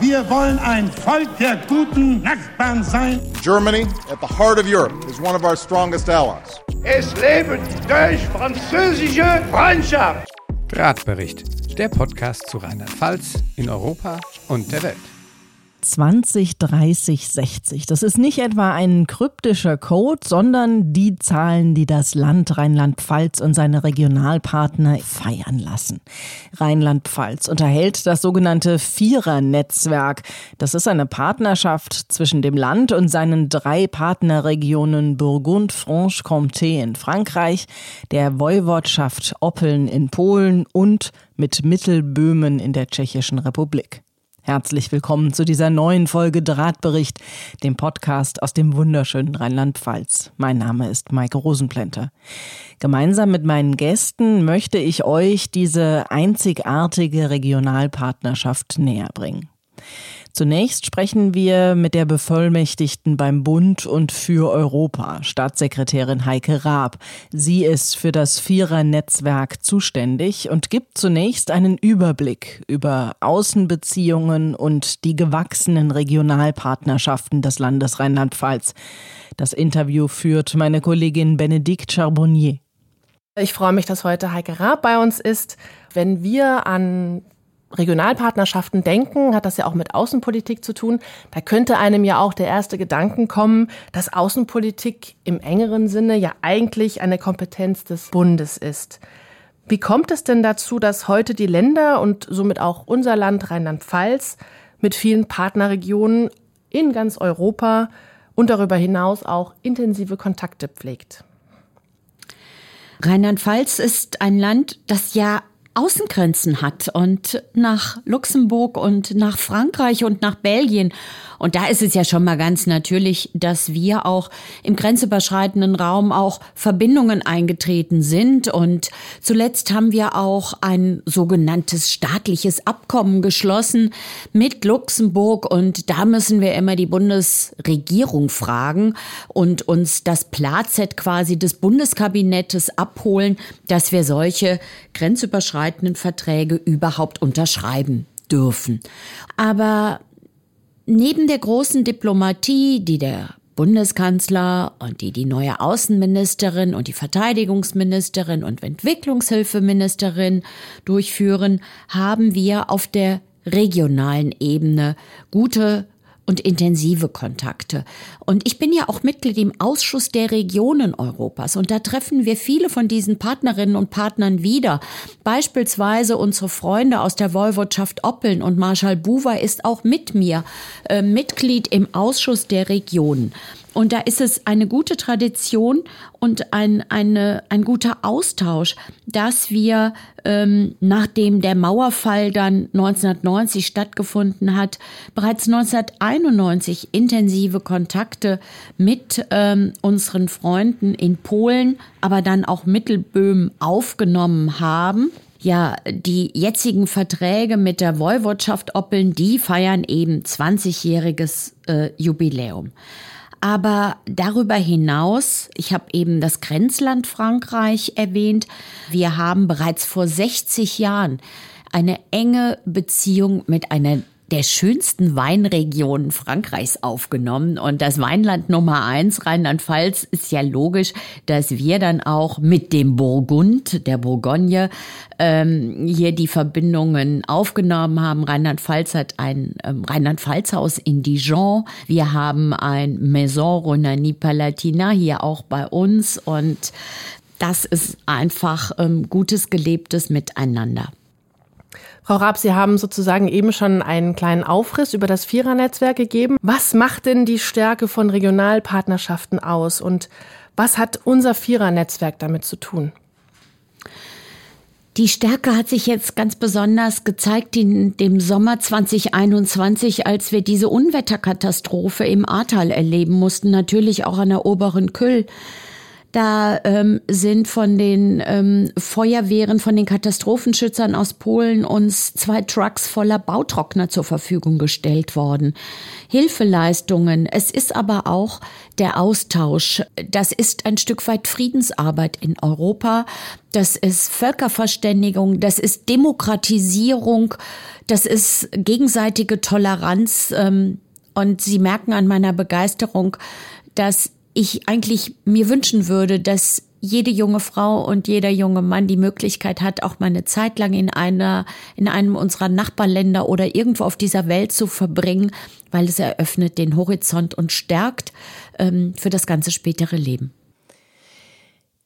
Wir wollen ein Volk der guten Nachbarn sein. Germany, at the heart of Europe, is one of our strongest allies. Es lebe durch französische Freundschaft. Drahtbericht, der Podcast zu Rheinland-Pfalz in Europa und der Welt. 20, 30, 60. Das ist nicht etwa ein kryptischer Code, sondern die Zahlen, die das Land Rheinland-Pfalz und seine Regionalpartner feiern lassen. Rheinland-Pfalz unterhält das sogenannte Vierer-Netzwerk. Das ist eine Partnerschaft zwischen dem Land und seinen drei Partnerregionen Burgund-Franche-Comté in Frankreich, der Woiwodschaft Oppeln in Polen und mit Mittelböhmen in der Tschechischen Republik. Herzlich willkommen zu dieser neuen Folge Drahtbericht, dem Podcast aus dem wunderschönen Rheinland-Pfalz. Mein Name ist Maike Rosenplanter. Gemeinsam mit meinen Gästen möchte ich euch diese einzigartige Regionalpartnerschaft näher bringen. Zunächst sprechen wir mit der Bevollmächtigten beim Bund und für Europa, Staatssekretärin Heike Raab. Sie ist für das Vierer-Netzwerk zuständig und gibt zunächst einen Überblick über Außenbeziehungen und die gewachsenen Regionalpartnerschaften des Landes Rheinland-Pfalz. Das Interview führt meine Kollegin Benedikt Charbonnier. Ich freue mich, dass heute Heike Raab bei uns ist. Wenn wir an Regionalpartnerschaften denken, hat das ja auch mit Außenpolitik zu tun. Da könnte einem ja auch der erste Gedanken kommen, dass Außenpolitik im engeren Sinne ja eigentlich eine Kompetenz des Bundes ist. Wie kommt es denn dazu, dass heute die Länder und somit auch unser Land Rheinland-Pfalz mit vielen Partnerregionen in ganz Europa und darüber hinaus auch intensive Kontakte pflegt? Rheinland-Pfalz ist ein Land, das ja Außengrenzen hat und nach Luxemburg und nach Frankreich und nach Belgien. Und da ist es ja schon mal ganz natürlich, dass wir auch im grenzüberschreitenden Raum auch Verbindungen eingetreten sind. Und zuletzt haben wir auch ein sogenanntes staatliches Abkommen geschlossen mit Luxemburg. Und da müssen wir immer die Bundesregierung fragen und uns das Platzett quasi des Bundeskabinettes abholen, dass wir solche grenzüberschreitenden Verträge überhaupt unterschreiben dürfen. Aber neben der großen Diplomatie, die der Bundeskanzler und die die neue Außenministerin und die Verteidigungsministerin und Entwicklungshilfeministerin durchführen, haben wir auf der regionalen Ebene gute und intensive Kontakte. Und ich bin ja auch Mitglied im Ausschuss der Regionen Europas und da treffen wir viele von diesen Partnerinnen und Partnern wieder. Beispielsweise unsere Freunde aus der Woiwodschaft Oppeln und Marschall Buwer ist auch mit mir äh, Mitglied im Ausschuss der Regionen. Und da ist es eine gute Tradition und ein, eine, ein guter Austausch, dass wir, ähm, nachdem der Mauerfall dann 1990 stattgefunden hat, bereits 1991 intensive Kontakte mit ähm, unseren Freunden in Polen, aber dann auch Mittelböhmen aufgenommen haben. Ja, die jetzigen Verträge mit der Woiwodschaft Oppeln, die feiern eben 20-jähriges äh, Jubiläum. Aber darüber hinaus, ich habe eben das Grenzland Frankreich erwähnt, wir haben bereits vor 60 Jahren eine enge Beziehung mit einer der schönsten Weinregionen Frankreichs aufgenommen. Und das Weinland Nummer eins, Rheinland-Pfalz, ist ja logisch, dass wir dann auch mit dem Burgund, der Bourgogne, ähm, hier die Verbindungen aufgenommen haben. Rheinland-Pfalz hat ein ähm, Rheinland-Pfalz-Haus in Dijon. Wir haben ein Maison Ronani Palatina hier auch bei uns. Und das ist einfach ähm, gutes, gelebtes Miteinander. Frau Raab, Sie haben sozusagen eben schon einen kleinen Aufriss über das Vierernetzwerk gegeben. Was macht denn die Stärke von Regionalpartnerschaften aus und was hat unser Vierernetzwerk damit zu tun? Die Stärke hat sich jetzt ganz besonders gezeigt in dem Sommer 2021, als wir diese Unwetterkatastrophe im Ahrtal erleben mussten, natürlich auch an der oberen Küll. Da ähm, sind von den ähm, Feuerwehren, von den Katastrophenschützern aus Polen uns zwei Trucks voller Bautrockner zur Verfügung gestellt worden. Hilfeleistungen. Es ist aber auch der Austausch. Das ist ein Stück weit Friedensarbeit in Europa. Das ist Völkerverständigung. Das ist Demokratisierung. Das ist gegenseitige Toleranz. Ähm, und Sie merken an meiner Begeisterung, dass ich eigentlich mir wünschen würde, dass jede junge Frau und jeder junge Mann die Möglichkeit hat, auch mal eine Zeit lang in einer, in einem unserer Nachbarländer oder irgendwo auf dieser Welt zu verbringen, weil es eröffnet den Horizont und stärkt ähm, für das ganze spätere Leben.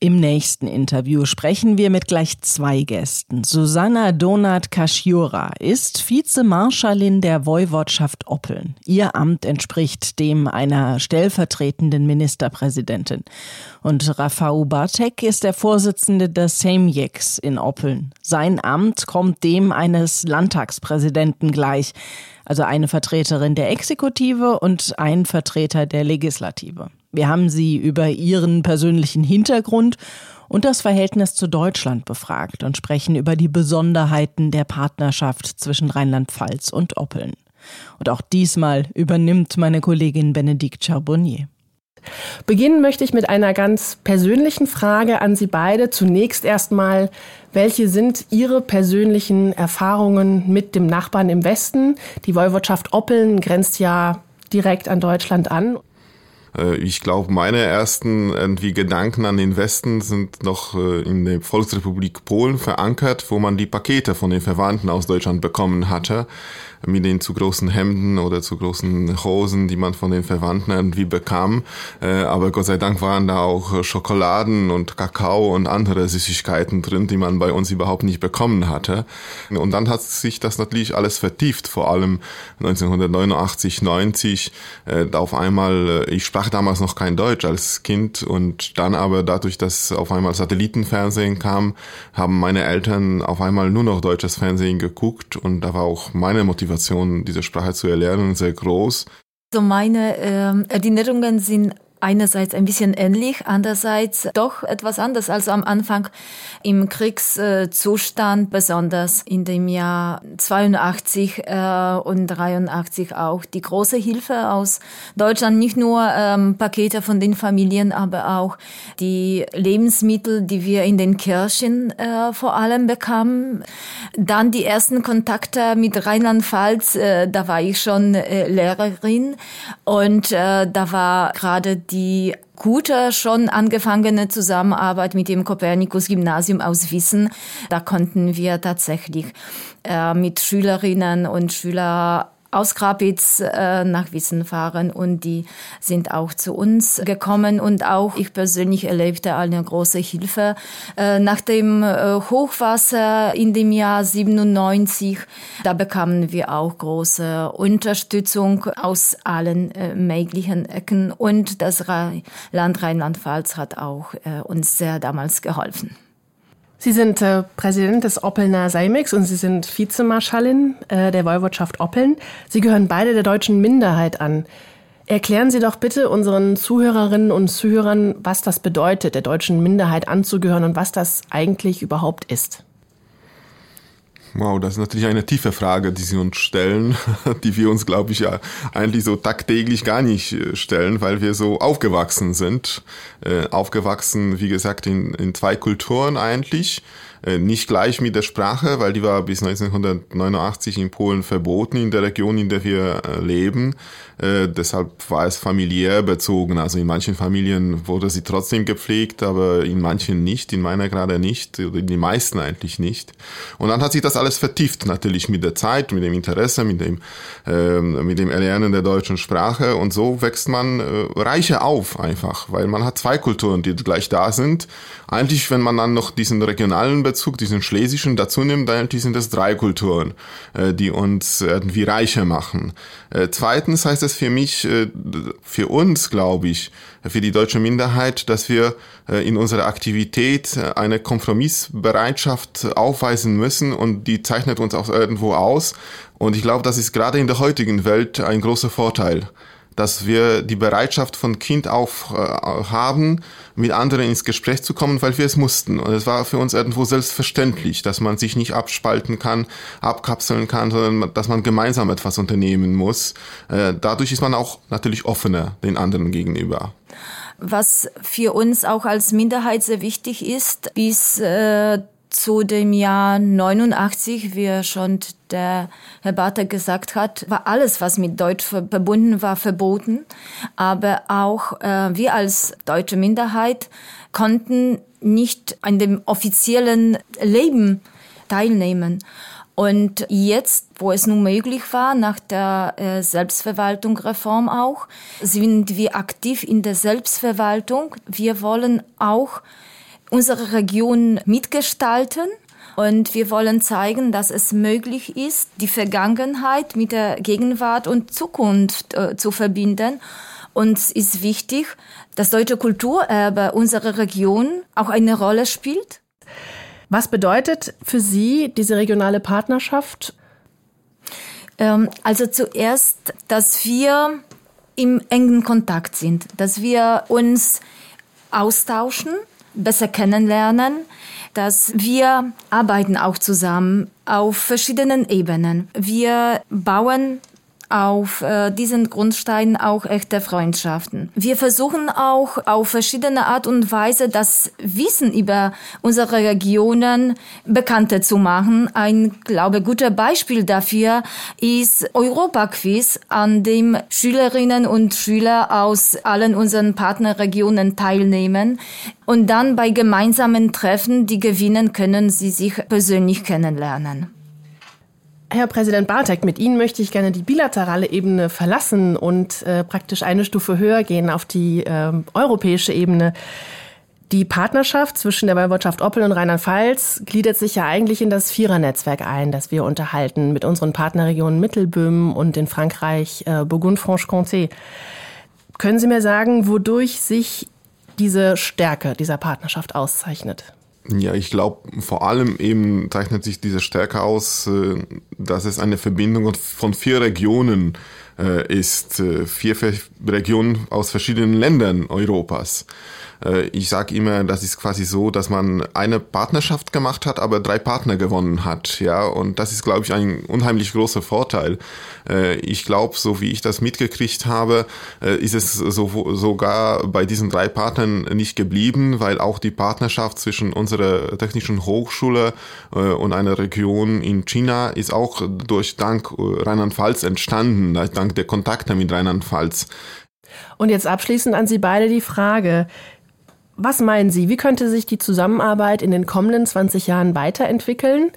Im nächsten Interview sprechen wir mit gleich zwei Gästen. Susanna Donat Kaschiura ist Vizemarschallin der Woiwodschaft Oppeln. Ihr Amt entspricht dem einer stellvertretenden Ministerpräsidentin. Und Rafał Bartek ist der Vorsitzende des Sejmjeks in Oppeln. Sein Amt kommt dem eines Landtagspräsidenten gleich, also eine Vertreterin der Exekutive und ein Vertreter der Legislative. Wir haben sie über ihren persönlichen Hintergrund und das Verhältnis zu Deutschland befragt und sprechen über die Besonderheiten der Partnerschaft zwischen Rheinland-Pfalz und Oppeln. Und auch diesmal übernimmt meine Kollegin Benedikt Charbonnier. Beginnen möchte ich mit einer ganz persönlichen Frage an Sie beide. Zunächst erstmal, welche sind Ihre persönlichen Erfahrungen mit dem Nachbarn im Westen? Die Woiwodschaft Oppeln grenzt ja direkt an Deutschland an. Äh, ich glaube, meine ersten irgendwie Gedanken an den Westen sind noch äh, in der Volksrepublik Polen verankert, wo man die Pakete von den Verwandten aus Deutschland bekommen hatte mit den zu großen Hemden oder zu großen Hosen, die man von den Verwandten irgendwie bekam. Äh, aber Gott sei Dank waren da auch Schokoladen und Kakao und andere Süßigkeiten drin, die man bei uns überhaupt nicht bekommen hatte. Und dann hat sich das natürlich alles vertieft, vor allem 1989, 90. Äh, auf einmal, äh, ich sprach damals noch kein Deutsch als Kind und dann aber dadurch, dass auf einmal Satellitenfernsehen kam, haben meine Eltern auf einmal nur noch deutsches Fernsehen geguckt und da war auch meine Motivation Motivation, diese Sprache zu erlernen, sehr groß. So meine äh, Erinnerungen sind einerseits ein bisschen ähnlich, andererseits doch etwas anders. Also am Anfang im Kriegszustand, besonders in dem Jahr 82 äh, und 83 auch die große Hilfe aus Deutschland, nicht nur ähm, Pakete von den Familien, aber auch die Lebensmittel, die wir in den Kirchen äh, vor allem bekamen. Dann die ersten Kontakte mit Rheinland-Pfalz, äh, da war ich schon äh, Lehrerin und äh, da war gerade die gute, schon angefangene Zusammenarbeit mit dem Kopernikus-Gymnasium aus Wissen. Da konnten wir tatsächlich äh, mit Schülerinnen und Schülern aus Grabitz äh, nach Wissen fahren und die sind auch zu uns gekommen und auch ich persönlich erlebte eine große Hilfe. Äh, nach dem äh, Hochwasser in dem Jahr 97, da bekamen wir auch große Unterstützung aus allen äh, möglichen Ecken und das Land Rheinland-Pfalz hat auch äh, uns sehr damals geholfen. Sie sind äh, Präsident des Oppelner Seimix und Sie sind Vizemarschallin äh, der Woiwodschaft Oppeln. Sie gehören beide der deutschen Minderheit an. Erklären Sie doch bitte unseren Zuhörerinnen und Zuhörern, was das bedeutet, der deutschen Minderheit anzugehören und was das eigentlich überhaupt ist. Wow, das ist natürlich eine tiefe Frage, die Sie uns stellen, die wir uns, glaube ich, ja eigentlich so tagtäglich gar nicht äh, stellen, weil wir so aufgewachsen sind. Äh, aufgewachsen, wie gesagt, in, in zwei Kulturen eigentlich. Äh, nicht gleich mit der Sprache, weil die war bis 1989 in Polen verboten in der Region, in der wir äh, leben. Äh, deshalb war es familiär bezogen. Also in manchen Familien wurde sie trotzdem gepflegt, aber in manchen nicht, in meiner gerade nicht, in die meisten eigentlich nicht. Und dann hat sich das alles vertieft, natürlich mit der Zeit, mit dem Interesse, mit dem, äh, mit dem Erlernen der deutschen Sprache. Und so wächst man reicher auf einfach, weil man hat zwei Kulturen, die gleich da sind. Eigentlich, wenn man dann noch diesen regionalen Bezug, diesen schlesischen dazu nimmt, dann sind es drei Kulturen, äh, die uns irgendwie reicher machen. Äh, zweitens heißt es für mich, äh, für uns, glaube ich, für die deutsche Minderheit, dass wir in unserer Aktivität eine Kompromissbereitschaft aufweisen müssen und die zeichnet uns auch irgendwo aus. Und ich glaube, das ist gerade in der heutigen Welt ein großer Vorteil dass wir die Bereitschaft von Kind auf äh, haben, mit anderen ins Gespräch zu kommen, weil wir es mussten. Und es war für uns irgendwo selbstverständlich, dass man sich nicht abspalten kann, abkapseln kann, sondern dass man gemeinsam etwas unternehmen muss. Äh, dadurch ist man auch natürlich offener den anderen gegenüber. Was für uns auch als Minderheit sehr wichtig ist, bis äh, zu dem Jahr 89, wie schon der Herr Barter gesagt hat, war alles, was mit Deutsch verbunden war, verboten. Aber auch äh, wir als deutsche Minderheit konnten nicht an dem offiziellen Leben teilnehmen. Und jetzt, wo es nun möglich war, nach der äh, Selbstverwaltung-Reform auch, sind wir aktiv in der Selbstverwaltung. Wir wollen auch unsere Region mitgestalten. Und wir wollen zeigen, dass es möglich ist, die Vergangenheit mit der Gegenwart und Zukunft äh, zu verbinden. Und es ist wichtig, dass deutsche Kulturerbe unserer Region auch eine Rolle spielt. Was bedeutet für Sie diese regionale Partnerschaft? Ähm, also zuerst, dass wir im engen Kontakt sind, dass wir uns austauschen, besser kennenlernen, dass wir arbeiten auch zusammen auf verschiedenen Ebenen. Wir bauen auf äh, diesen Grundsteinen auch echte Freundschaften. Wir versuchen auch auf verschiedene Art und Weise das Wissen über unsere Regionen bekannter zu machen. Ein, glaube guter Beispiel dafür ist Europa-Quiz, an dem Schülerinnen und Schüler aus allen unseren Partnerregionen teilnehmen. Und dann bei gemeinsamen Treffen, die gewinnen, können sie sich persönlich kennenlernen. Herr Präsident Bartek, mit Ihnen möchte ich gerne die bilaterale Ebene verlassen und äh, praktisch eine Stufe höher gehen auf die äh, europäische Ebene. Die Partnerschaft zwischen der Woiwodschaft Oppel und Rheinland-Pfalz gliedert sich ja eigentlich in das Vierernetzwerk ein, das wir unterhalten mit unseren Partnerregionen Mittelböhmen und in Frankreich äh, Burgund-Franche-Comté. Können Sie mir sagen, wodurch sich diese Stärke dieser Partnerschaft auszeichnet? Ja, ich glaube, vor allem eben zeichnet sich diese Stärke aus, äh, dass es eine Verbindung von vier Regionen äh, ist, äh, vier Regionen aus verschiedenen Ländern Europas. Äh, ich sage immer, das ist quasi so, dass man eine Partnerschaft gemacht hat, aber drei Partner gewonnen hat. Ja, und das ist, glaube ich, ein unheimlich großer Vorteil. Äh, ich glaube, so wie ich das mitgekriegt habe, äh, ist es so, sogar bei diesen drei Partnern nicht geblieben, weil auch die Partnerschaft zwischen unserer technischen Hochschule und einer Region in China ist auch durch dank Rheinland-Pfalz entstanden, dank der Kontakte mit Rheinland-Pfalz. Und jetzt abschließend an Sie beide die Frage, was meinen Sie, wie könnte sich die Zusammenarbeit in den kommenden 20 Jahren weiterentwickeln?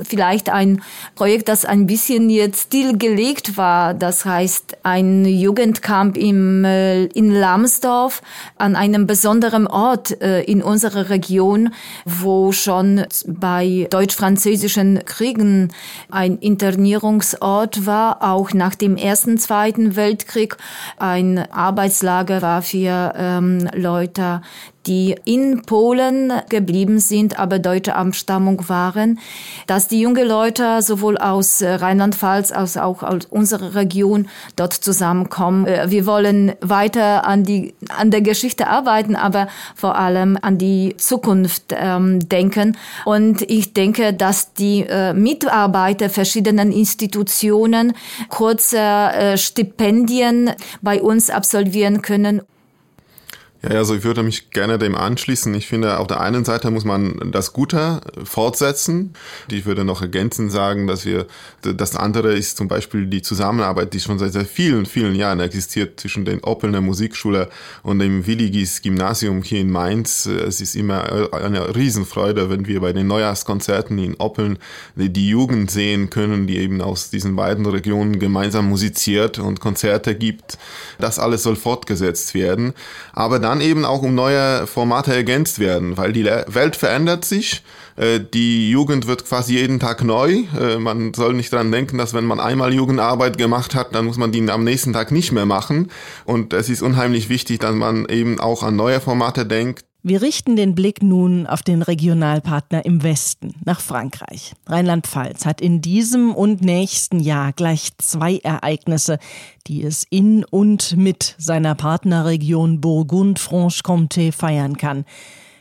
Vielleicht ein Projekt, das ein bisschen jetzt stillgelegt war. Das heißt, ein Jugendcamp im, äh, in Lambsdorff an einem besonderen Ort äh, in unserer Region, wo schon bei deutsch-französischen Kriegen ein Internierungsort war, auch nach dem Ersten, Zweiten Weltkrieg ein Arbeitslager war für ähm, Leute, die in Polen geblieben sind, aber deutsche Abstammung waren, dass die jungen Leute sowohl aus äh, Rheinland-Pfalz als auch aus unserer Region dort zusammenkommen. Äh, wir wollen weiter an die an der Geschichte arbeiten, aber vor allem an die Zukunft ähm, denken. Und ich denke, dass die äh, Mitarbeiter verschiedenen Institutionen kurze äh, Stipendien bei uns absolvieren können. Ja, also ich würde mich gerne dem anschließen. Ich finde, auf der einen Seite muss man das Gute fortsetzen. Ich würde noch ergänzend sagen, dass wir, das andere ist zum Beispiel die Zusammenarbeit, die schon seit sehr vielen, vielen Jahren existiert zwischen den Oppelner Musikschule und dem Willigis Gymnasium hier in Mainz. Es ist immer eine Riesenfreude, wenn wir bei den Neujahrskonzerten in Oppeln die Jugend sehen können, die eben aus diesen beiden Regionen gemeinsam musiziert und Konzerte gibt. Das alles soll fortgesetzt werden. Aber dann eben auch um neue Formate ergänzt werden, weil die Welt verändert sich. Äh, die Jugend wird quasi jeden Tag neu. Äh, man soll nicht dran denken, dass wenn man einmal Jugendarbeit gemacht hat, dann muss man die am nächsten Tag nicht mehr machen. Und es ist unheimlich wichtig, dass man eben auch an neue Formate denkt. Wir richten den Blick nun auf den Regionalpartner im Westen, nach Frankreich. Rheinland-Pfalz hat in diesem und nächsten Jahr gleich zwei Ereignisse, die es in und mit seiner Partnerregion Burgund-Franche-Comté feiern kann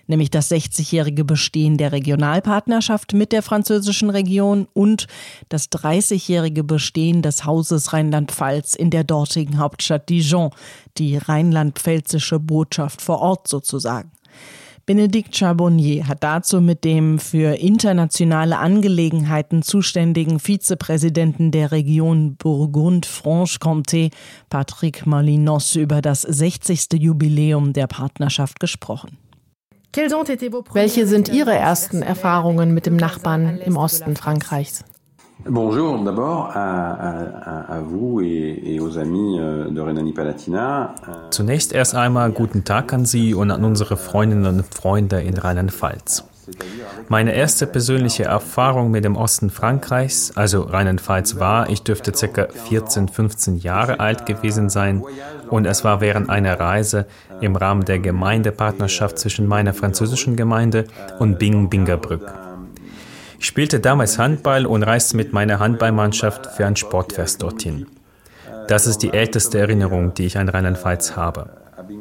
nämlich das 60-jährige Bestehen der Regionalpartnerschaft mit der französischen Region und das 30-jährige Bestehen des Hauses Rheinland-Pfalz in der dortigen Hauptstadt Dijon, die rheinland-pfälzische Botschaft vor Ort sozusagen. Benedikt Charbonnier hat dazu mit dem für internationale Angelegenheiten zuständigen Vizepräsidenten der Region Burgund-Franche-Comté, Patrick Malinos, über das 60. Jubiläum der Partnerschaft gesprochen. Welche sind Ihre ersten Erfahrungen mit dem Nachbarn im Osten Frankreichs? Bonjour d'abord à, vous et, aux amis euh, de Rhénanie-Palatinat. Zunächst erst einmal guten Tag an Sie und an unsere Freundinnen und Freunde in Rheinland-Pfalz. Meine erste persönliche Erfahrung mit dem Osten Frankreichs, also Rheinland-Pfalz, war, ich dürfte ca. 14, 15 Jahre alt gewesen sein und es war während einer Reise im Rahmen der Gemeindepartnerschaft zwischen meiner französischen Gemeinde und Bing-Bingerbrück. Ich spielte damals Handball und reiste mit meiner Handballmannschaft für ein Sportfest dorthin. Das ist die älteste Erinnerung, die ich an Rheinland-Pfalz habe.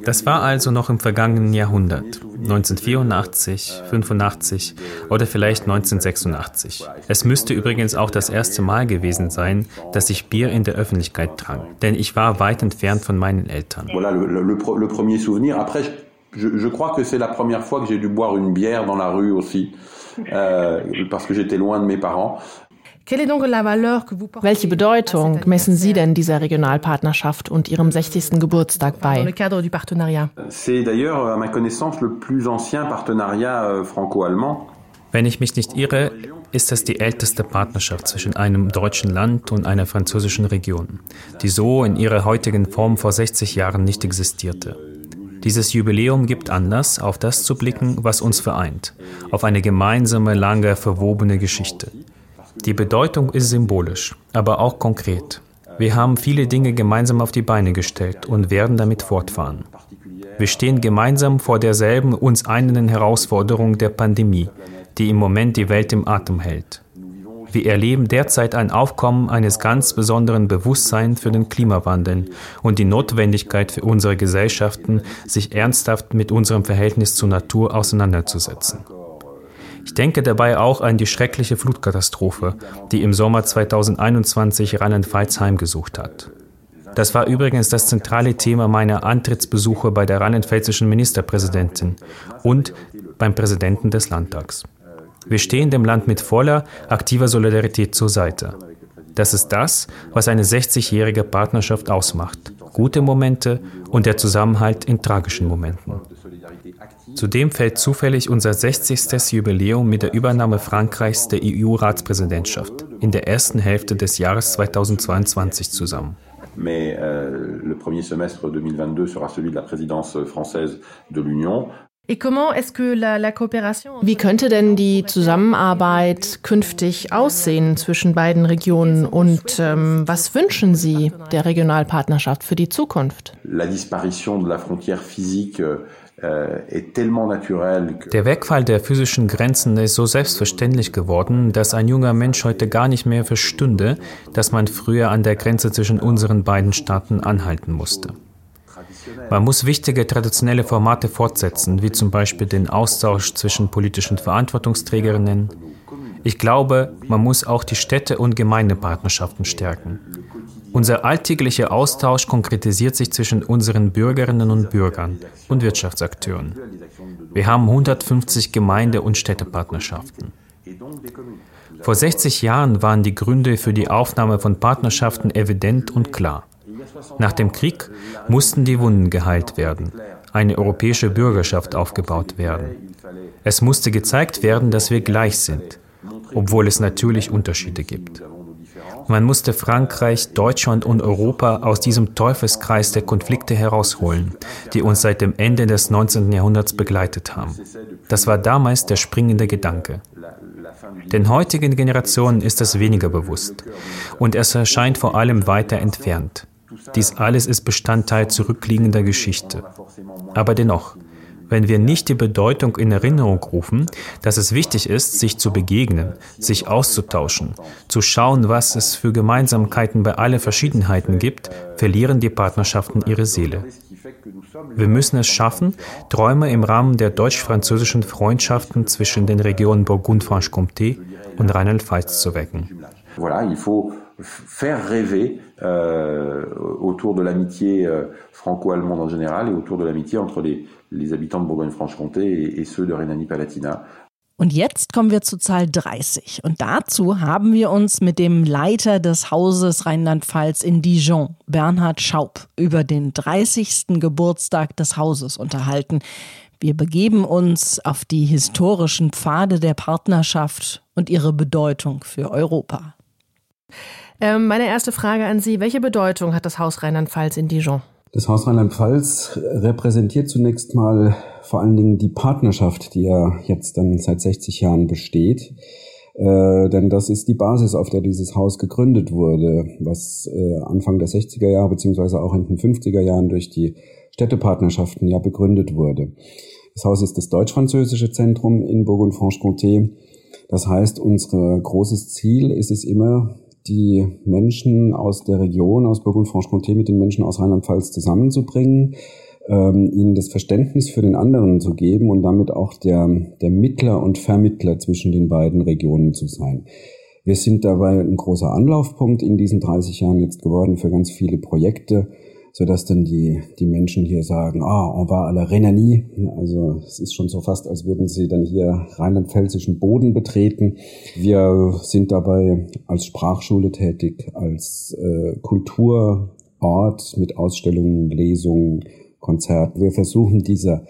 Das war also noch im vergangenen Jahrhundert, 1984, 85 oder vielleicht 1986. Es müsste übrigens auch das erste Mal gewesen sein, dass ich Bier in der Öffentlichkeit trank, denn ich war weit entfernt von meinen Eltern. Je, crois que c'est la première fois que j'ai dû boire une bière dans la rue aussi, parce que j'étais loin de mes parents. Welche Bedeutung messen Sie denn dieser Regionalpartnerschaft und Ihrem 60. Geburtstag bei? C'est d'ailleurs, à ma connaissance, le plus ancien partenariat euh, franco-allemand. Wenn ich mich nicht irre, ist das die älteste Partnerschaft zwischen einem deutschen Land und einer französischen Region, die so in ihrer heutigen Form vor 60 Jahren nicht existierte. Dieses Jubiläum gibt Anlass, auf das zu blicken, was uns vereint, auf eine gemeinsame, lange verwobene Geschichte. Die Bedeutung ist symbolisch, aber auch konkret. Wir haben viele Dinge gemeinsam auf die Beine gestellt und werden damit fortfahren. Wir stehen gemeinsam vor derselben uns einenden Herausforderung der Pandemie, die im Moment die Welt im Atem hält. Wir erleben derzeit ein Aufkommen eines ganz besonderen Bewusstseins für den Klimawandel und die Notwendigkeit für unsere Gesellschaften, sich ernsthaft mit unserem Verhältnis zur Natur auseinanderzusetzen. Ich denke dabei auch an die schreckliche Flutkatastrophe, die im Sommer 2021 Rheinland-Pfalz heimgesucht hat. Das war übrigens das zentrale Thema meiner Antrittsbesuche bei der rheinland-pfälzischen Ministerpräsidentin und beim Präsidenten des Landtags. Wir stehen dem Land mit voller, aktiver Solidarität zur Seite. Das ist das, was eine 60-jährige Partnerschaft ausmacht. Gute Momente und der Zusammenhalt in tragischen Momenten. Zudem fällt zufällig unser 60. Jubiläum mit der Übernahme Frankreichs der EU-Ratspräsidentschaft in der ersten Hälfte des Jahres 2022 zusammen. Mais euh, le premier semestre 2022 sera celui de la présidence française de l'Union. Wie könnte denn die Zusammenarbeit künftig aussehen zwischen beiden Regionen und ähm, was wünschen Sie der Regionalpartnerschaft für die Zukunft? Euh, der Wegfall der physischen Grenzen ist so selbstverständlich geworden, dass ein junger Mensch heute gar nicht mehr verstünde, dass man früher an der Grenze zwischen unseren beiden Staaten anhalten musste. Man muss wichtige traditionelle Formate fortsetzen, wie zum Beispiel den Austausch zwischen politischen Verantwortungsträgerinnen. Ich glaube, man muss auch die Städte- und Gemeindepartnerschaften stärken. Unser alltäglicher Austausch konkretisiert sich zwischen unseren Bürgerinnen und Bürgern und Wirtschaftsakteuren. Wir haben 150 Gemeinde- und Städtepartnerschaften. Vor 60 Jahren waren die Gründe für die Aufnahme von Partnerschaften evident und klar. Nach dem Krieg mussten die Wunden geheilt werden, eine europäische Bürgerschaft aufgebaut werden. Es musste gezeigt werden, dass wir gleich sind, obwohl es natürlich Unterschiede gibt. Man musste Frankreich, Deutschland und Europa aus diesem Teufelskreis der Konflikte herausholen, die uns seit dem Ende des 19. Jahrhunderts begleitet haben. Das war damals der springende Gedanke. Den heutigen Generationen ist das weniger bewusst und es erscheint vor allem weiter entfernt. Dies alles ist Bestandteil zurückliegender Geschichte. Aber dennoch, wenn wir nicht die Bedeutung in Erinnerung rufen, dass es wichtig ist, sich zu begegnen, sich auszutauschen, zu schauen, was es für Gemeinsamkeiten bei allen Verschiedenheiten gibt, verlieren die Partnerschaften ihre Seele. Wir müssen es schaffen, Träume im Rahmen der deutsch-französischen Freundschaften zwischen den Regionen Burgund-Franche-Comté und Rheinland-Pfalz zu wecken. Voilà, il faut faire rêver euh, autour de l'amitié euh, franco-allemande en général et autour de l'amitié entre les, les habitants de Bourgogne-Franche-Comté et, et ceux de Rhénanie-Palatinat. Und jetzt kommen wir zu Zahl 30. Und dazu haben wir uns mit dem Leiter des Hauses Rheinland-Pfalz in Dijon, Bernhard Schaub, über den 30. Geburtstag des Hauses unterhalten. Wir begeben uns auf die historischen Pfade der Partnerschaft und ihre Bedeutung für Europa. Ähm, meine erste Frage an Sie, welche Bedeutung hat das Haus Rheinland-Pfalz in Dijon? Das Haus Rheinland-Pfalz repräsentiert zunächst mal vor allen Dingen die Partnerschaft, die ja jetzt dann seit 60 Jahren besteht. Äh, denn das ist die Basis, auf der dieses Haus gegründet wurde, was äh, Anfang der 60er Jahre beziehungsweise auch in den 50er Jahren durch die Städtepartnerschaften ja begründet wurde. Das Haus ist das deutsch-französische Zentrum in Bourgogne-Franche-Comté. Das heißt, unser großes Ziel ist es immer, die Menschen aus der Region, aus Burgund-Franche-Comté mit den Menschen aus Rheinland-Pfalz zusammenzubringen, ähm, ihnen das Verständnis für den anderen zu geben und damit auch der, der Mittler und Vermittler zwischen den beiden Regionen zu sein. Wir sind dabei ein großer Anlaufpunkt in diesen 30 Jahren jetzt geworden für ganz viele Projekte, so dass dann die, die Menschen hier sagen, ah, on va à la Rhénanie. Also es ist schon so fast, als würden sie dann hier rheinland-pfälzischen Boden betreten. Wir sind dabei als Sprachschule tätig, als äh, Kulturort mit Ausstellungen, Lesungen, Konzerten. Wir versuchen dieser,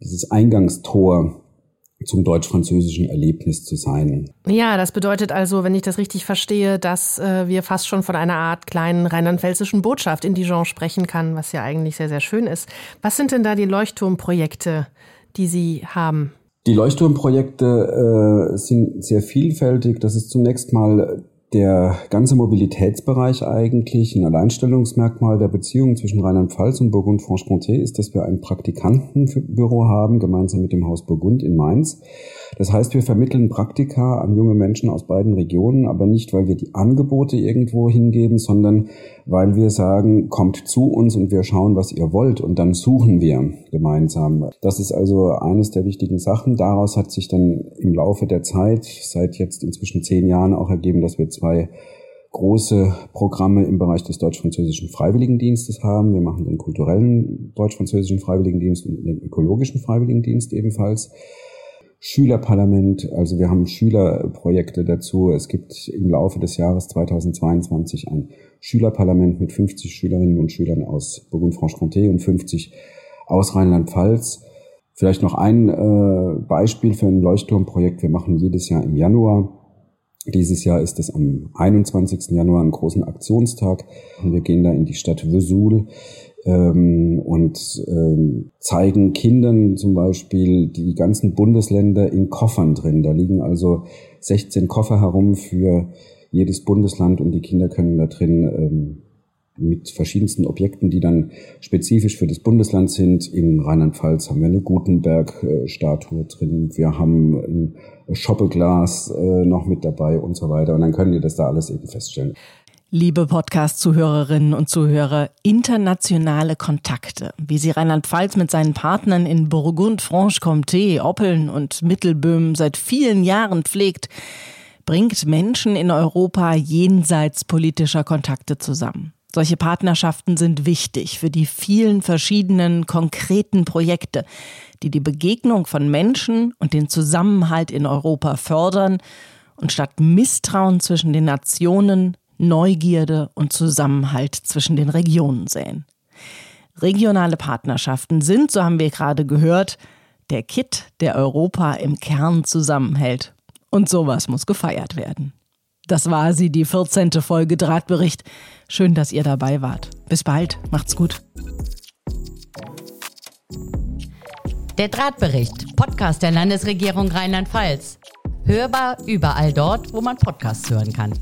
dieses Eingangstor zum deutsch-französischen Erlebnis zu sein. Ja, das bedeutet also, wenn ich das richtig verstehe, dass äh, wir fast schon von einer Art kleinen rheinland-pfälzischen Botschaft in Dijon sprechen kann, was ja eigentlich sehr, sehr schön ist. Was sind denn da die Leuchtturmprojekte, die Sie haben? Die Leuchtturmprojekte äh, sind sehr vielfältig. Das ist zunächst mal der ganze Mobilitätsbereich eigentlich ein Alleinstellungsmerkmal der Beziehung zwischen Rheinland-Pfalz und Burgund-Franche-Comté ist, dass wir ein Praktikantenbüro haben, gemeinsam mit dem Haus Burgund in Mainz. Das heißt, wir vermitteln Praktika an junge Menschen aus beiden Regionen, aber nicht, weil wir die Angebote irgendwo hingeben, sondern weil wir sagen, kommt zu uns und wir schauen, was ihr wollt und dann suchen wir gemeinsam. Das ist also eines der wichtigen Sachen. Daraus hat sich dann im Laufe der Zeit, seit jetzt inzwischen zehn Jahren auch ergeben, dass wir zwei große Programme im Bereich des deutsch-französischen Freiwilligendienstes haben. Wir machen den kulturellen deutsch-französischen Freiwilligendienst und den ökologischen Freiwilligendienst ebenfalls. Schülerparlament, also wir haben Schülerprojekte dazu. Es gibt im Laufe des Jahres 2022 ein Schülerparlament mit 50 Schülerinnen und Schülern aus Burgund-Franche-Comté und 50 aus Rheinland-Pfalz. Vielleicht noch ein äh, Beispiel für ein Leuchtturmprojekt. Wir machen jedes Jahr im Januar. Dieses Jahr ist es am 21. Januar einen großen Aktionstag. Wir gehen da in die Stadt Vesoul ähm, und ähm, zeigen Kindern zum Beispiel die ganzen Bundesländer in Koffern drin. Da liegen also 16 Koffer herum für jedes Bundesland und die Kinder können da drin ähm, mit verschiedensten Objekten, die dann spezifisch für das Bundesland sind. In Rheinland-Pfalz haben wir eine Gutenberg-Statue drin, wir haben ein Schoppeglas äh, noch mit dabei und so weiter. Und dann können die das da alles eben feststellen. Liebe Podcast-Zuhörerinnen und Zuhörer, internationale Kontakte, wie sie Rheinland-Pfalz mit seinen Partnern in Burgund, Franche-Comté, Oppeln und Mittelböhmen seit vielen Jahren pflegt, bringt Menschen in Europa jenseits politischer Kontakte zusammen. Solche Partnerschaften sind wichtig für die vielen verschiedenen konkreten Projekte, die die Begegnung von Menschen und den Zusammenhalt in Europa fördern und statt Misstrauen zwischen den Nationen Neugierde und Zusammenhalt zwischen den Regionen säen. Regionale Partnerschaften sind, so haben wir gerade gehört, der Kit, der Europa im Kern zusammenhält. Und sowas muss gefeiert werden. Das war sie, die 14. Folge Drahtbericht. Schön, dass ihr dabei wart. Bis bald. Macht's gut. Der Drahtbericht, Podcast der Landesregierung Rheinland-Pfalz. Hörbar überall dort, wo man Podcasts hören kann.